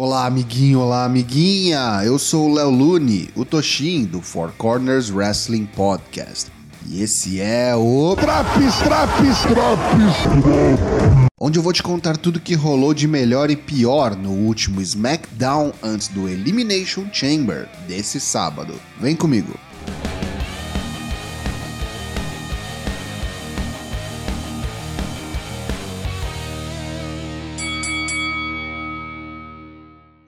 Olá, amiguinho, olá, amiguinha! Eu sou o Léo Lune, o Toshin do Four Corners Wrestling Podcast. E esse é o. Traps, traps, traps! Onde eu vou te contar tudo que rolou de melhor e pior no último SmackDown antes do Elimination Chamber desse sábado. Vem comigo!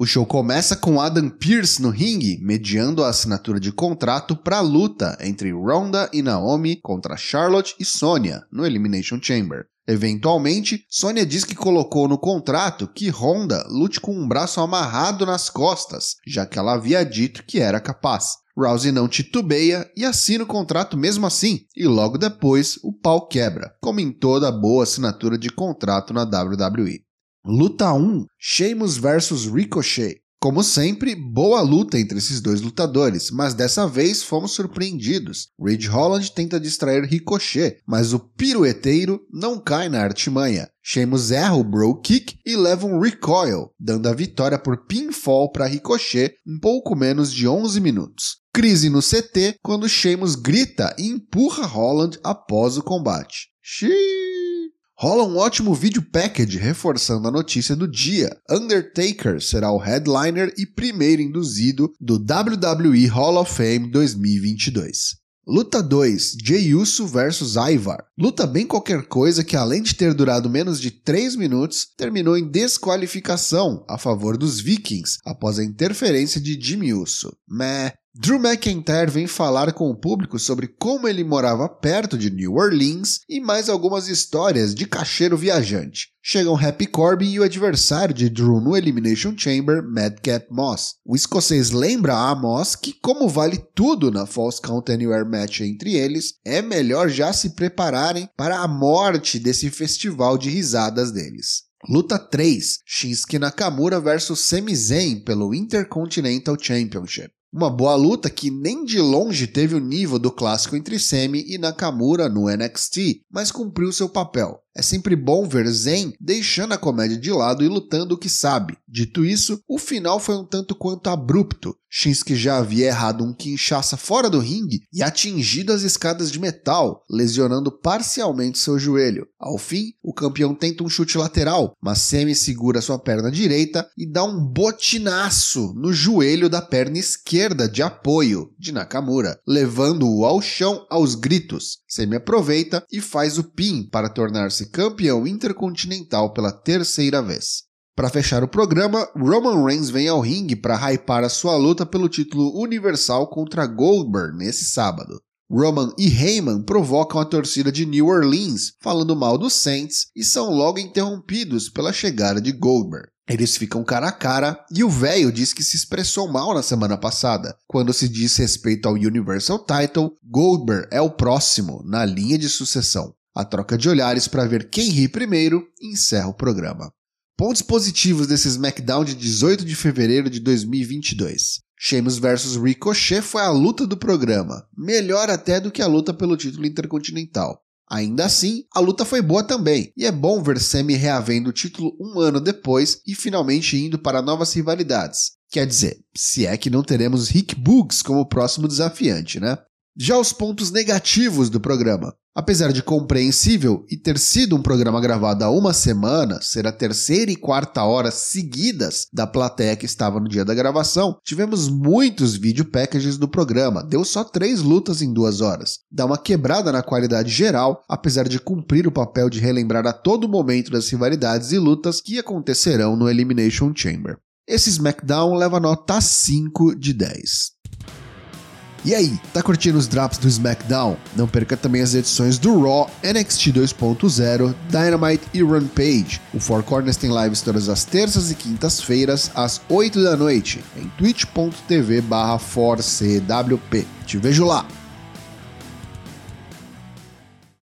O show começa com Adam Pearce no ringue, mediando a assinatura de contrato para a luta entre Ronda e Naomi contra Charlotte e Sonya no Elimination Chamber. Eventualmente, Sonya diz que colocou no contrato que Ronda lute com um braço amarrado nas costas, já que ela havia dito que era capaz. Rousey não titubeia e assina o contrato mesmo assim, e logo depois o pau quebra, como em toda boa assinatura de contrato na WWE. Luta 1: Sheamus vs Ricochet. Como sempre, boa luta entre esses dois lutadores, mas dessa vez fomos surpreendidos. Ridge Holland tenta distrair Ricochet, mas o pirueteiro não cai na artimanha. Sheamus erra o Bro Kick e leva um recoil, dando a vitória por pinfall para Ricochet em pouco menos de 11 minutos. Crise no CT quando Sheamus grita e empurra Holland após o combate. Xiii! Rola um ótimo vídeo package reforçando a notícia do dia. Undertaker será o headliner e primeiro induzido do WWE Hall of Fame 2022. Luta 2: Jey Uso vs Ivar. Luta bem qualquer coisa que, além de ter durado menos de 3 minutos, terminou em desqualificação a favor dos Vikings após a interferência de Jimmy Uso. Meh. Drew McIntyre vem falar com o público sobre como ele morava perto de New Orleans e mais algumas histórias de cacheiro viajante. Chegam Happy Corbin e o adversário de Drew no Elimination Chamber, Madcap Moss. O escocês lembra a Moss que, como vale tudo na False Count Anywhere Match entre eles, é melhor já se prepararem para a morte desse festival de risadas deles. Luta 3: Shinsuke Nakamura vs Sami Zayn pelo Intercontinental Championship. Uma boa luta que nem de longe teve o nível do clássico entre Semi e Nakamura no NXT, mas cumpriu seu papel. É sempre bom ver Zen deixando a comédia de lado e lutando o que sabe. Dito isso, o final foi um tanto quanto abrupto. Shinsuke já havia errado um quinchaça fora do ringue e atingido as escadas de metal, lesionando parcialmente seu joelho. Ao fim, o campeão tenta um chute lateral, mas Semi segura sua perna direita e dá um botinaço no joelho da perna esquerda de apoio de Nakamura, levando-o ao chão aos gritos. Semi aproveita e faz o pin para tornar-se campeão intercontinental pela terceira vez. Para fechar o programa, Roman Reigns vem ao ringue para hypar a sua luta pelo título universal contra Goldberg nesse sábado. Roman e Heyman provocam a torcida de New Orleans, falando mal dos Saints, e são logo interrompidos pela chegada de Goldberg. Eles ficam cara a cara e o velho diz que se expressou mal na semana passada. Quando se diz respeito ao Universal Title, Goldberg é o próximo na linha de sucessão. A troca de olhares para ver quem ri primeiro encerra o programa. Pontos positivos desse SmackDown de 18 de fevereiro de 2022. Sheamus vs Ricochet foi a luta do programa, melhor até do que a luta pelo título intercontinental. Ainda assim, a luta foi boa também, e é bom ver Sami reavendo o título um ano depois e finalmente indo para novas rivalidades. Quer dizer, se é que não teremos Rick Boogs como próximo desafiante, né? Já os pontos negativos do programa. Apesar de compreensível e ter sido um programa gravado há uma semana, ser a terceira e quarta hora seguidas da plateia que estava no dia da gravação, tivemos muitos vídeo packages do programa, deu só três lutas em duas horas. Dá uma quebrada na qualidade geral, apesar de cumprir o papel de relembrar a todo momento das rivalidades e lutas que acontecerão no Elimination Chamber. Esse SmackDown leva nota 5 de 10. E aí, tá curtindo os drops do SmackDown? Não perca também as edições do Raw, NXT 2.0, Dynamite e Rampage. O Four Corners tem lives todas as terças e quintas-feiras, às 8 da noite, em twitch.tv barra 4CWP. Te vejo lá!